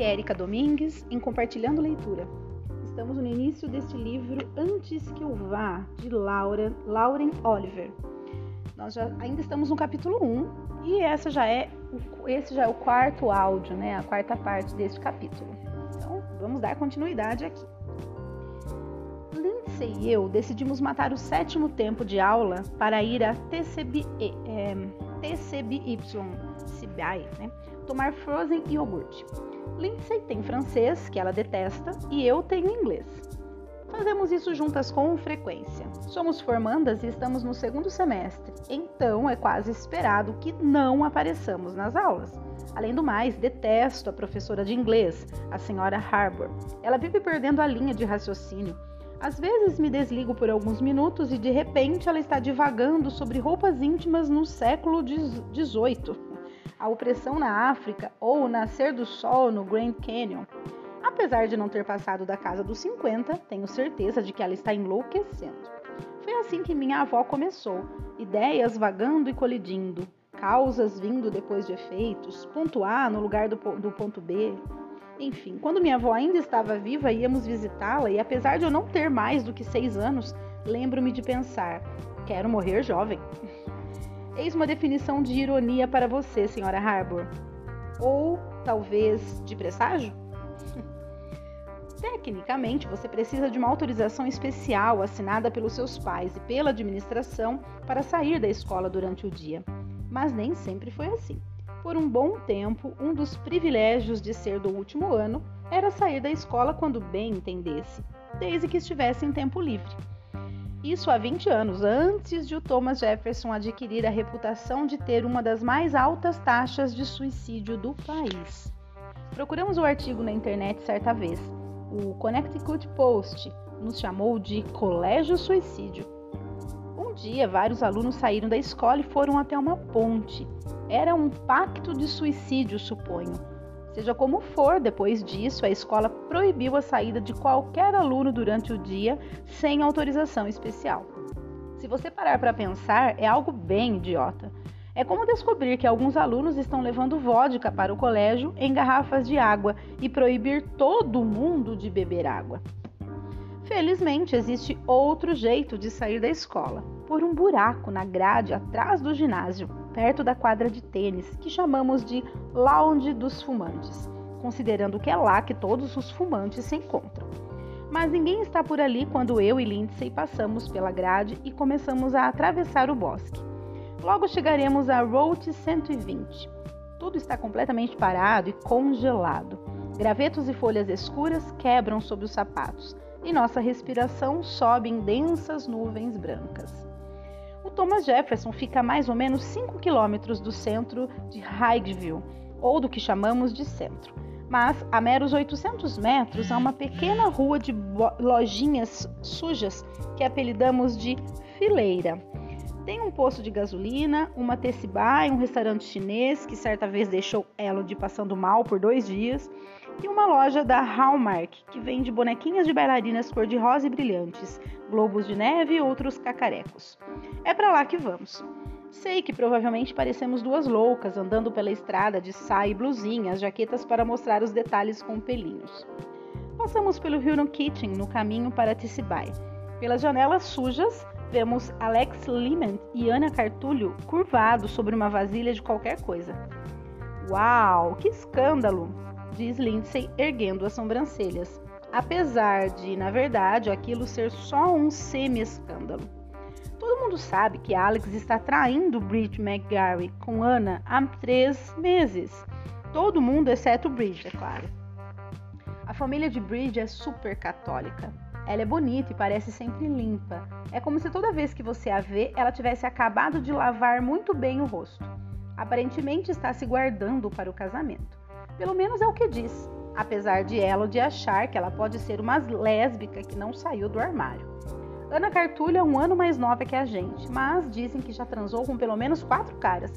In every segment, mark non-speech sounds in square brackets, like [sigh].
Aqui é Erika Domingues em Compartilhando Leitura. Estamos no início deste livro Antes que eu vá, de Laura, Lauren Oliver. Nós já ainda estamos no capítulo 1 e essa já é, esse já é o quarto áudio, né, a quarta parte deste capítulo. Então, vamos dar continuidade aqui. Lindsay e eu decidimos matar o sétimo tempo de aula para ir a TCB, é, TCBY, Né, tomar frozen iogurte. Lindsay tem francês, que ela detesta, e eu tenho inglês. Fazemos isso juntas com frequência. Somos formandas e estamos no segundo semestre, então é quase esperado que não apareçamos nas aulas. Além do mais, detesto a professora de inglês, a senhora Harbour. Ela vive perdendo a linha de raciocínio. Às vezes me desligo por alguns minutos e de repente ela está divagando sobre roupas íntimas no século XVIII a opressão na África ou o nascer do sol no Grand Canyon. Apesar de não ter passado da casa dos 50, tenho certeza de que ela está enlouquecendo. Foi assim que minha avó começou: ideias vagando e colidindo, causas vindo depois de efeitos, ponto A no lugar do, do ponto B. Enfim, quando minha avó ainda estava viva, íamos visitá-la e, apesar de eu não ter mais do que seis anos, lembro-me de pensar: quero morrer jovem. [laughs] Eis uma definição de ironia para você, senhora Harbour. Ou talvez de presságio? [laughs] Tecnicamente, você precisa de uma autorização especial assinada pelos seus pais e pela administração para sair da escola durante o dia. Mas nem sempre foi assim. Por um bom tempo, um dos privilégios de ser do último ano era sair da escola quando bem entendesse, desde que estivesse em tempo livre. Isso há 20 anos, antes de o Thomas Jefferson adquirir a reputação de ter uma das mais altas taxas de suicídio do país. Procuramos o artigo na internet certa vez. O Connecticut Post nos chamou de Colégio Suicídio. Um dia, vários alunos saíram da escola e foram até uma ponte. Era um pacto de suicídio, suponho. Seja como for, depois disso, a escola proibiu a saída de qualquer aluno durante o dia sem autorização especial. Se você parar para pensar, é algo bem idiota. É como descobrir que alguns alunos estão levando vodka para o colégio em garrafas de água e proibir todo mundo de beber água. Felizmente, existe outro jeito de sair da escola: por um buraco na grade atrás do ginásio perto da quadra de tênis, que chamamos de Lounge dos Fumantes, considerando que é lá que todos os fumantes se encontram. Mas ninguém está por ali quando eu e Lindsay passamos pela grade e começamos a atravessar o bosque. Logo chegaremos a Route 120. Tudo está completamente parado e congelado. Gravetos e folhas escuras quebram sob os sapatos e nossa respiração sobe em densas nuvens brancas. O Thomas Jefferson fica a mais ou menos 5 quilômetros do centro de Higeville, ou do que chamamos de centro. Mas a meros 800 metros há uma pequena rua de lojinhas sujas que apelidamos de fileira. Tem um posto de gasolina, uma teciba e um restaurante chinês que certa vez deixou Elodie passando mal por dois dias e uma loja da Hallmark, que vende bonequinhas de bailarinas cor-de-rosa e brilhantes, globos de neve e outros cacarecos. É para lá que vamos. Sei que provavelmente parecemos duas loucas andando pela estrada de saia e blusinha, as jaquetas para mostrar os detalhes com pelinhos. Passamos pelo Huron Kitchen no caminho para Ticibai. Pelas janelas sujas, vemos Alex Lehman e Ana Cartulho curvados sobre uma vasilha de qualquer coisa. Uau, que escândalo! diz Lindsay, erguendo as sobrancelhas, apesar de, na verdade, aquilo ser só um semi-escândalo. Todo mundo sabe que Alex está traindo Bridge McGarry com Anna há três meses. Todo mundo, exceto Bridge, é claro. A família de Bridge é super católica. Ela é bonita e parece sempre limpa. É como se toda vez que você a vê, ela tivesse acabado de lavar muito bem o rosto. Aparentemente está se guardando para o casamento. Pelo menos é o que diz, apesar de Elodie achar que ela pode ser uma lésbica que não saiu do armário. Ana Cartulha é um ano mais nova que a gente, mas dizem que já transou com pelo menos quatro caras.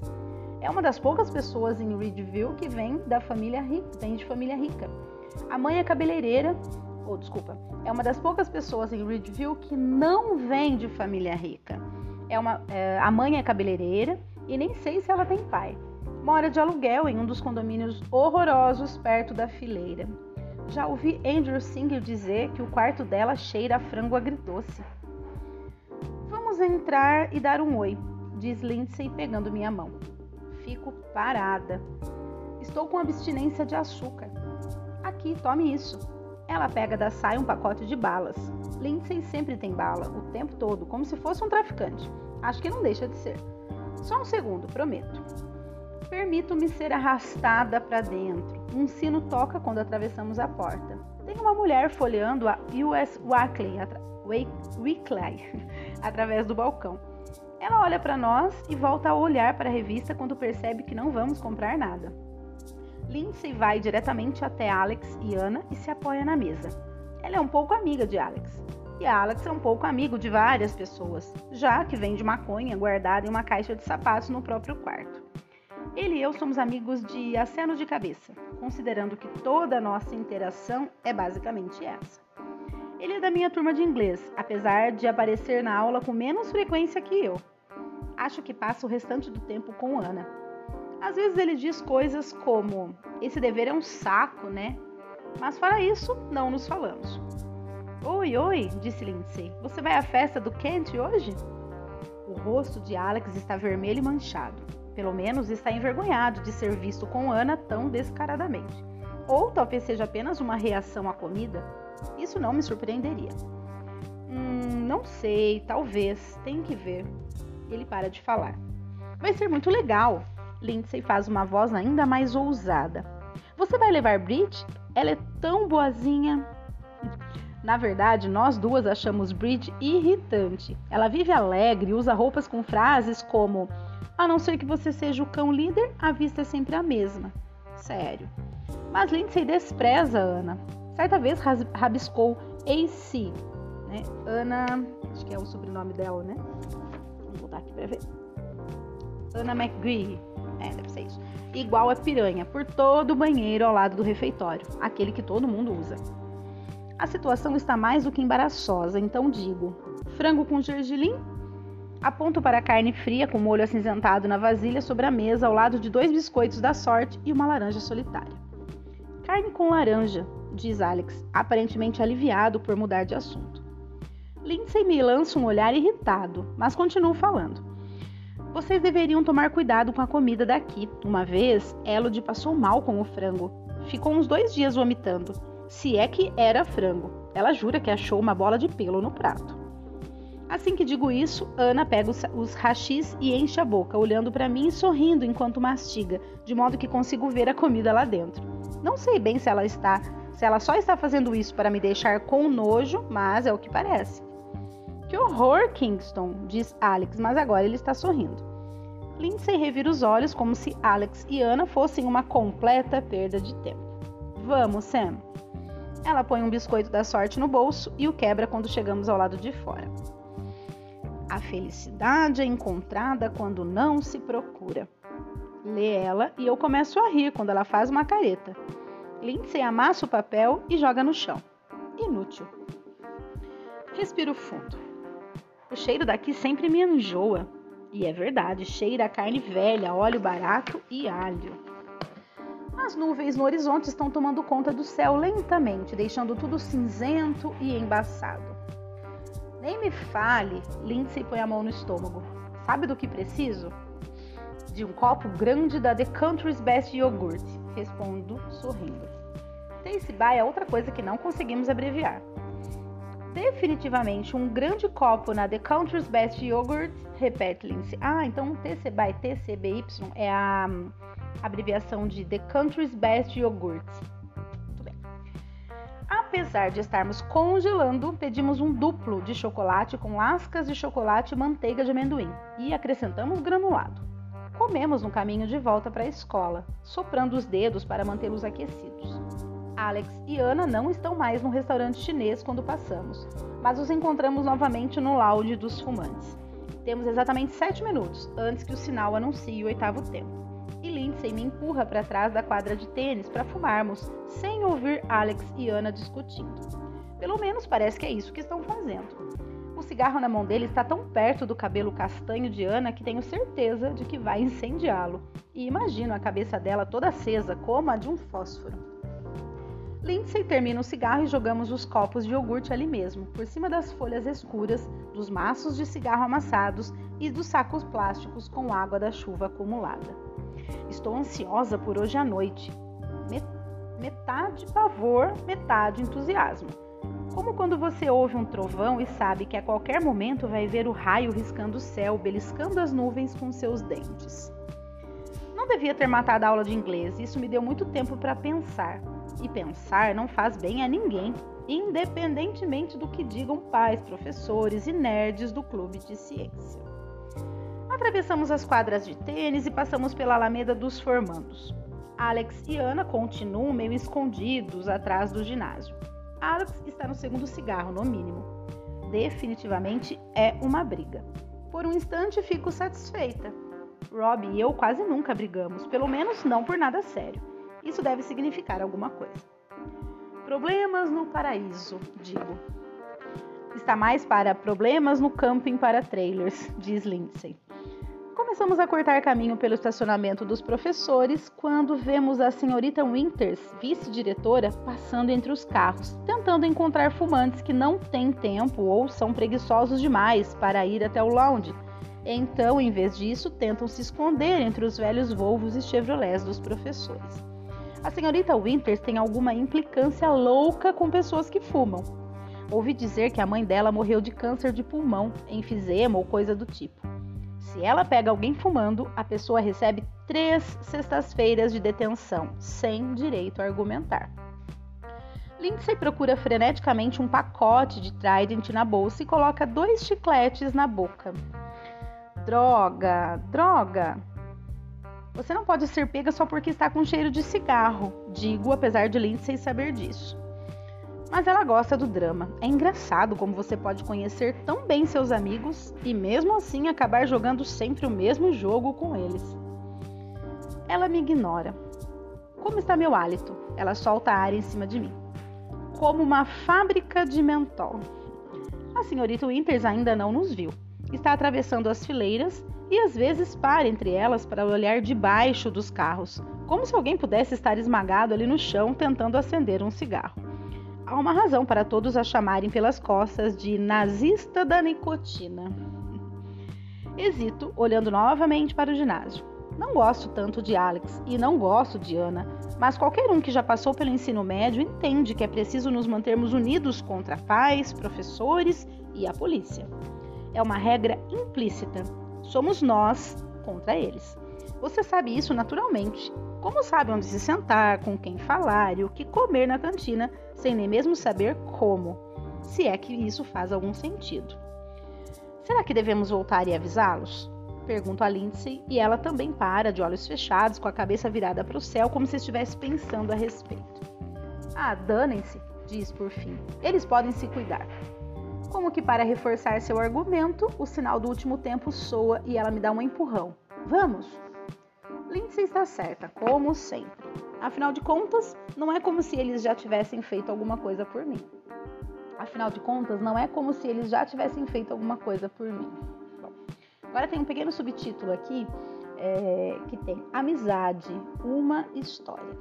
É uma das poucas pessoas em Reedville que vem da família rica, vem de família rica. A mãe é cabeleireira, ou desculpa, é uma das poucas pessoas em Reedville que não vem de família rica. É uma, é, a mãe é cabeleireira e nem sei se ela tem pai. Mora de aluguel em um dos condomínios horrorosos perto da fileira. Já ouvi Andrew Singer dizer que o quarto dela cheira a frango agridoce. Vamos entrar e dar um oi, diz Lindsay pegando minha mão. Fico parada. Estou com abstinência de açúcar. Aqui, tome isso. Ela pega da saia um pacote de balas. Lindsay sempre tem bala, o tempo todo, como se fosse um traficante. Acho que não deixa de ser. Só um segundo, prometo. Permito-me ser arrastada para dentro. Um sino toca quando atravessamos a porta. Tem uma mulher folheando a US Weekly, atra Weekly [laughs] através do balcão. Ela olha para nós e volta a olhar para a revista quando percebe que não vamos comprar nada. Lindsay vai diretamente até Alex e Ana e se apoia na mesa. Ela é um pouco amiga de Alex. E Alex é um pouco amigo de várias pessoas, já que vende maconha guardada em uma caixa de sapatos no próprio quarto. Ele e eu somos amigos de aceno de cabeça, considerando que toda a nossa interação é basicamente essa. Ele é da minha turma de inglês, apesar de aparecer na aula com menos frequência que eu. Acho que passa o restante do tempo com Ana. Às vezes ele diz coisas como: Esse dever é um saco, né? Mas fora isso, não nos falamos. Oi, oi, disse Lindsay. Você vai à festa do Kent hoje? O rosto de Alex está vermelho e manchado. Pelo menos está envergonhado de ser visto com Ana tão descaradamente. Ou talvez seja apenas uma reação à comida. Isso não me surpreenderia. Hum, não sei, talvez, tem que ver. Ele para de falar. Vai ser muito legal. Lindsay faz uma voz ainda mais ousada. Você vai levar Bridge? Ela é tão boazinha. Na verdade, nós duas achamos Bridge irritante. Ela vive alegre e usa roupas com frases como a não ser que você seja o cão líder, a vista é sempre a mesma. Sério. Mas Lindsay despreza Ana. Certa vez rabiscou AC, né? Ana, acho que é o sobrenome dela, né? Vamos voltar aqui para ver. Ana McGree. É, deve ser isso. Igual a piranha, por todo o banheiro ao lado do refeitório, aquele que todo mundo usa. A situação está mais do que embaraçosa, então digo: frango com gergelim Aponto para a carne fria com molho acinzentado na vasilha sobre a mesa ao lado de dois biscoitos da sorte e uma laranja solitária. Carne com laranja, diz Alex, aparentemente aliviado por mudar de assunto. Lindsay me lança um olhar irritado, mas continuo falando. Vocês deveriam tomar cuidado com a comida daqui. Uma vez, Elodie passou mal com o frango. Ficou uns dois dias vomitando. Se é que era frango. Ela jura que achou uma bola de pelo no prato. Assim que digo isso, Ana pega os, rachis e enche a boca, olhando para mim e sorrindo enquanto mastiga, de modo que consigo ver a comida lá dentro. Não sei bem se ela está, se ela só está fazendo isso para me deixar com nojo, mas é o que parece. Que horror, Kingston, diz Alex, mas agora ele está sorrindo. Lindsay revira os olhos como se Alex e Ana fossem uma completa perda de tempo. Vamos, Sam. Ela põe um biscoito da sorte no bolso e o quebra quando chegamos ao lado de fora. A felicidade é encontrada quando não se procura. Lê ela e eu começo a rir quando ela faz uma careta. Lindsay amassa o papel e joga no chão. Inútil. Respiro fundo. O cheiro daqui sempre me enjoa. E é verdade, cheira a carne velha, óleo barato e alho. As nuvens no horizonte estão tomando conta do céu lentamente, deixando tudo cinzento e embaçado. Nem me fale, Lindsay põe a mão no estômago. Sabe do que preciso? De um copo grande da The Country's Best Yogurt, respondo sorrindo. Taste by é outra coisa que não conseguimos abreviar. Definitivamente um grande copo na The Country's Best Yogurt, repete Lindsay. Ah, então TC by TCBY é a abreviação de The Country's Best Yogurt. Apesar de estarmos congelando, pedimos um duplo de chocolate com lascas de chocolate e manteiga de amendoim e acrescentamos granulado. Comemos no caminho de volta para a escola, soprando os dedos para mantê-los aquecidos. Alex e Ana não estão mais no restaurante chinês quando passamos, mas os encontramos novamente no lounge dos fumantes. Temos exatamente sete minutos antes que o sinal anuncie o oitavo tempo e Lindsay me empurra para trás da quadra de tênis para fumarmos, sem ouvir Alex e Ana discutindo. Pelo menos parece que é isso que estão fazendo. O cigarro na mão dele está tão perto do cabelo castanho de Ana que tenho certeza de que vai incendiá-lo. E imagino a cabeça dela toda acesa, como a de um fósforo. Lindsay termina o cigarro e jogamos os copos de iogurte ali mesmo, por cima das folhas escuras, dos maços de cigarro amassados e dos sacos plásticos com água da chuva acumulada. Estou ansiosa por hoje à noite. Metade pavor, metade entusiasmo. Como quando você ouve um trovão e sabe que a qualquer momento vai ver o raio riscando o céu, beliscando as nuvens com seus dentes. Não devia ter matado a aula de inglês, isso me deu muito tempo para pensar. E pensar não faz bem a ninguém, independentemente do que digam pais, professores e nerds do clube de ciência. Atravessamos as quadras de tênis e passamos pela Alameda dos Formandos. Alex e Ana continuam meio escondidos atrás do ginásio. Alex está no segundo cigarro, no mínimo. Definitivamente é uma briga. Por um instante fico satisfeita. Rob e eu quase nunca brigamos, pelo menos não por nada sério. Isso deve significar alguma coisa. Problemas no paraíso, digo. Está mais para problemas no camping para trailers, diz Lindsay. Começamos a cortar caminho pelo estacionamento dos professores quando vemos a senhorita Winters, vice-diretora, passando entre os carros, tentando encontrar fumantes que não têm tempo ou são preguiçosos demais para ir até o lounge. Então, em vez disso, tentam se esconder entre os velhos Volvos e Chevrolets dos professores. A senhorita Winters tem alguma implicância louca com pessoas que fumam. Ouvi dizer que a mãe dela morreu de câncer de pulmão, enfisema ou coisa do tipo. Se ela pega alguém fumando, a pessoa recebe três sextas-feiras de detenção, sem direito a argumentar. Lindsay procura freneticamente um pacote de Trident na bolsa e coloca dois chicletes na boca. Droga, droga! Você não pode ser pega só porque está com cheiro de cigarro, digo, apesar de Lindsay saber disso mas ela gosta do drama. É engraçado como você pode conhecer tão bem seus amigos e mesmo assim acabar jogando sempre o mesmo jogo com eles. Ela me ignora. Como está meu hálito? Ela solta ar em cima de mim. Como uma fábrica de mentol. A senhorita Winters ainda não nos viu. Está atravessando as fileiras e às vezes para entre elas para olhar debaixo dos carros, como se alguém pudesse estar esmagado ali no chão tentando acender um cigarro há uma razão para todos a chamarem pelas costas de nazista da nicotina. Hesito, olhando novamente para o ginásio. Não gosto tanto de Alex e não gosto de Ana, mas qualquer um que já passou pelo ensino médio entende que é preciso nos mantermos unidos contra pais, professores e a polícia. É uma regra implícita. Somos nós contra eles. Você sabe isso naturalmente. Como sabe onde se sentar, com quem falar e o que comer na cantina sem nem mesmo saber como, se é que isso faz algum sentido. Será que devemos voltar e avisá-los? Pergunto a Lindsay e ela também para, de olhos fechados, com a cabeça virada para o céu, como se estivesse pensando a respeito. Ah, danem-se, diz por fim. Eles podem se cuidar. Como que para reforçar seu argumento, o sinal do último tempo soa e ela me dá um empurrão. Vamos! Lindsay está certa, como sempre. Afinal de contas, não é como se eles já tivessem feito alguma coisa por mim. Afinal de contas, não é como se eles já tivessem feito alguma coisa por mim. Bom, agora tem um pequeno subtítulo aqui é, que tem Amizade, uma história.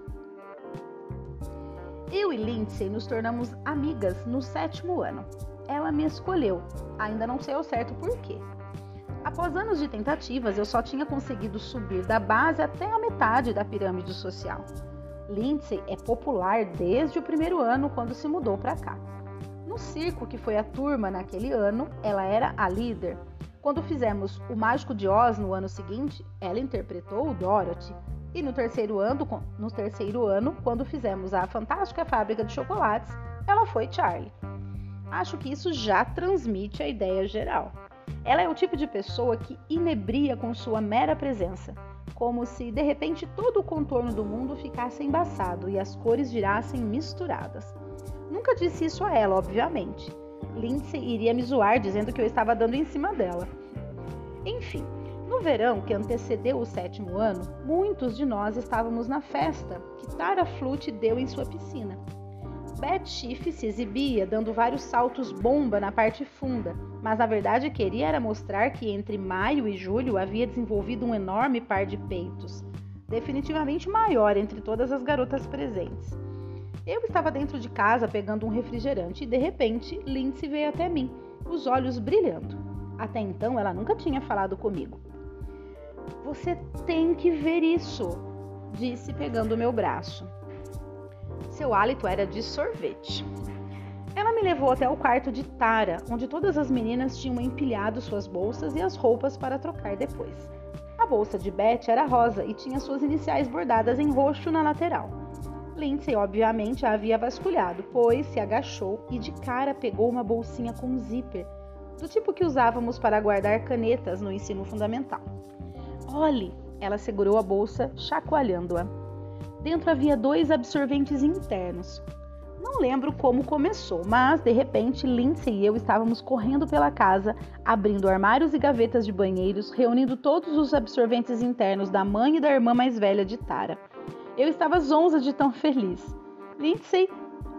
Eu e Lindsay nos tornamos amigas no sétimo ano. Ela me escolheu, ainda não sei ao certo por quê. Após anos de tentativas, eu só tinha conseguido subir da base até a metade da pirâmide social. Lindsay é popular desde o primeiro ano quando se mudou para cá. No circo que foi a turma naquele ano, ela era a líder. Quando fizemos O Mágico de Oz no ano seguinte, ela interpretou o Dorothy. E no terceiro ano, no terceiro ano, quando fizemos a Fantástica Fábrica de Chocolates, ela foi Charlie. Acho que isso já transmite a ideia geral. Ela é o tipo de pessoa que inebria com sua mera presença como se de repente todo o contorno do mundo ficasse embaçado e as cores virassem misturadas. Nunca disse isso a ela, obviamente. Lindsay iria me zoar dizendo que eu estava dando em cima dela. Enfim, no verão que antecedeu o sétimo ano, muitos de nós estávamos na festa que Tara Flute deu em sua piscina. Beth Schiff se exibia dando vários saltos bomba na parte funda, mas na verdade queria era mostrar que entre maio e julho havia desenvolvido um enorme par de peitos, definitivamente maior entre todas as garotas presentes. Eu estava dentro de casa pegando um refrigerante e de repente Lindsay veio até mim, os olhos brilhando. Até então ela nunca tinha falado comigo. Você tem que ver isso, disse pegando meu braço. Seu hálito era de sorvete. Ela me levou até o quarto de Tara, onde todas as meninas tinham empilhado suas bolsas e as roupas para trocar depois. A bolsa de Beth era rosa e tinha suas iniciais bordadas em roxo na lateral. Lindsay, obviamente, a havia vasculhado, pois se agachou e de cara pegou uma bolsinha com zíper, do tipo que usávamos para guardar canetas no ensino fundamental. Olhe! Ela segurou a bolsa, chacoalhando-a. Dentro havia dois absorventes internos. Não lembro como começou, mas de repente Lindsay e eu estávamos correndo pela casa, abrindo armários e gavetas de banheiros, reunindo todos os absorventes internos da mãe e da irmã mais velha de Tara. Eu estava zonza de tão feliz. Lindsay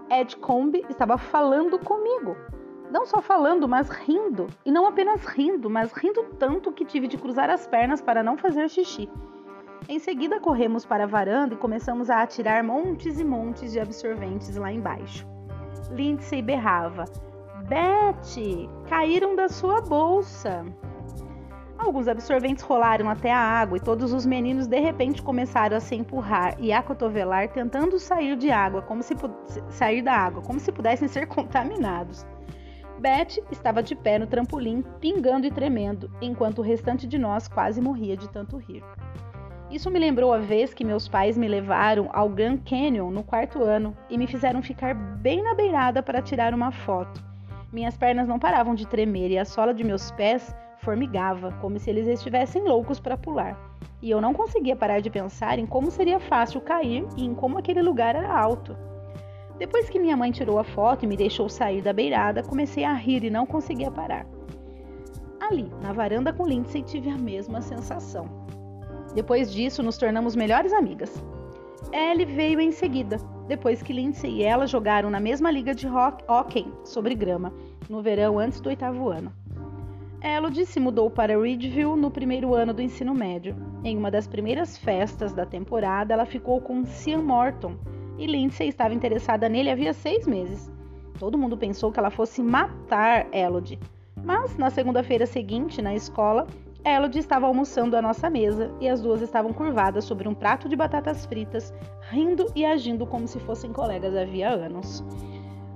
Edcombe estava falando comigo. Não só falando, mas rindo. E não apenas rindo, mas rindo tanto que tive de cruzar as pernas para não fazer xixi. Em seguida, corremos para a varanda e começamos a atirar montes e montes de absorventes lá embaixo. Lindsay berrava: Betty, caíram da sua bolsa. Alguns absorventes rolaram até a água e todos os meninos de repente começaram a se empurrar e a cotovelar tentando sair de água, como se sair da água, como se pudessem ser contaminados. Beth estava de pé no trampolim, pingando e tremendo, enquanto o restante de nós quase morria de tanto rir. Isso me lembrou a vez que meus pais me levaram ao Grand Canyon no quarto ano e me fizeram ficar bem na beirada para tirar uma foto. Minhas pernas não paravam de tremer e a sola de meus pés formigava, como se eles estivessem loucos para pular. E eu não conseguia parar de pensar em como seria fácil cair e em como aquele lugar era alto. Depois que minha mãe tirou a foto e me deixou sair da beirada, comecei a rir e não conseguia parar. Ali, na varanda com Lindsay, tive a mesma sensação. Depois disso, nos tornamos melhores amigas. Ellie veio em seguida, depois que Lindsay e ela jogaram na mesma liga de hockey sobre grama, no verão antes do oitavo ano. Elodie se mudou para Ridgeville no primeiro ano do ensino médio. Em uma das primeiras festas da temporada, ela ficou com Sean Morton e Lindsay estava interessada nele havia seis meses. Todo mundo pensou que ela fosse matar Elodie, mas na segunda-feira seguinte, na escola, Elodie estava almoçando à nossa mesa e as duas estavam curvadas sobre um prato de batatas fritas, rindo e agindo como se fossem colegas havia anos.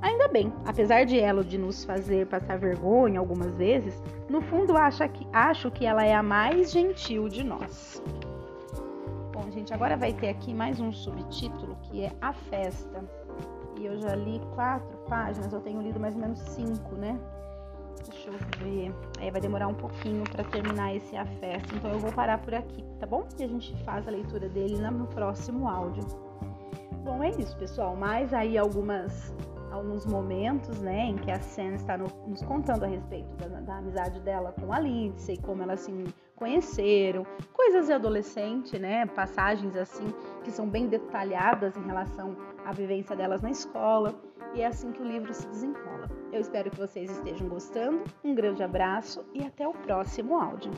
Ainda bem, apesar de ela de nos fazer passar vergonha algumas vezes, no fundo que, acho que ela é a mais gentil de nós. Bom, gente, agora vai ter aqui mais um subtítulo que é A Festa. E eu já li quatro páginas, eu tenho lido mais ou menos cinco, né? Deixa eu ver. Aí vai demorar um pouquinho para terminar esse A Festa, então eu vou parar por aqui, tá bom? E a gente faz a leitura dele no próximo áudio. Bom, é isso, pessoal. Mais aí algumas alguns momentos, né, em que a Sam está no, nos contando a respeito da, da, amizade dela com a Lindsay, como elas se conheceram, coisas de adolescente, né, passagens assim que são bem detalhadas em relação à vivência delas na escola, e é assim que o livro se desenrola. Eu espero que vocês estejam gostando. Um grande abraço e até o próximo áudio.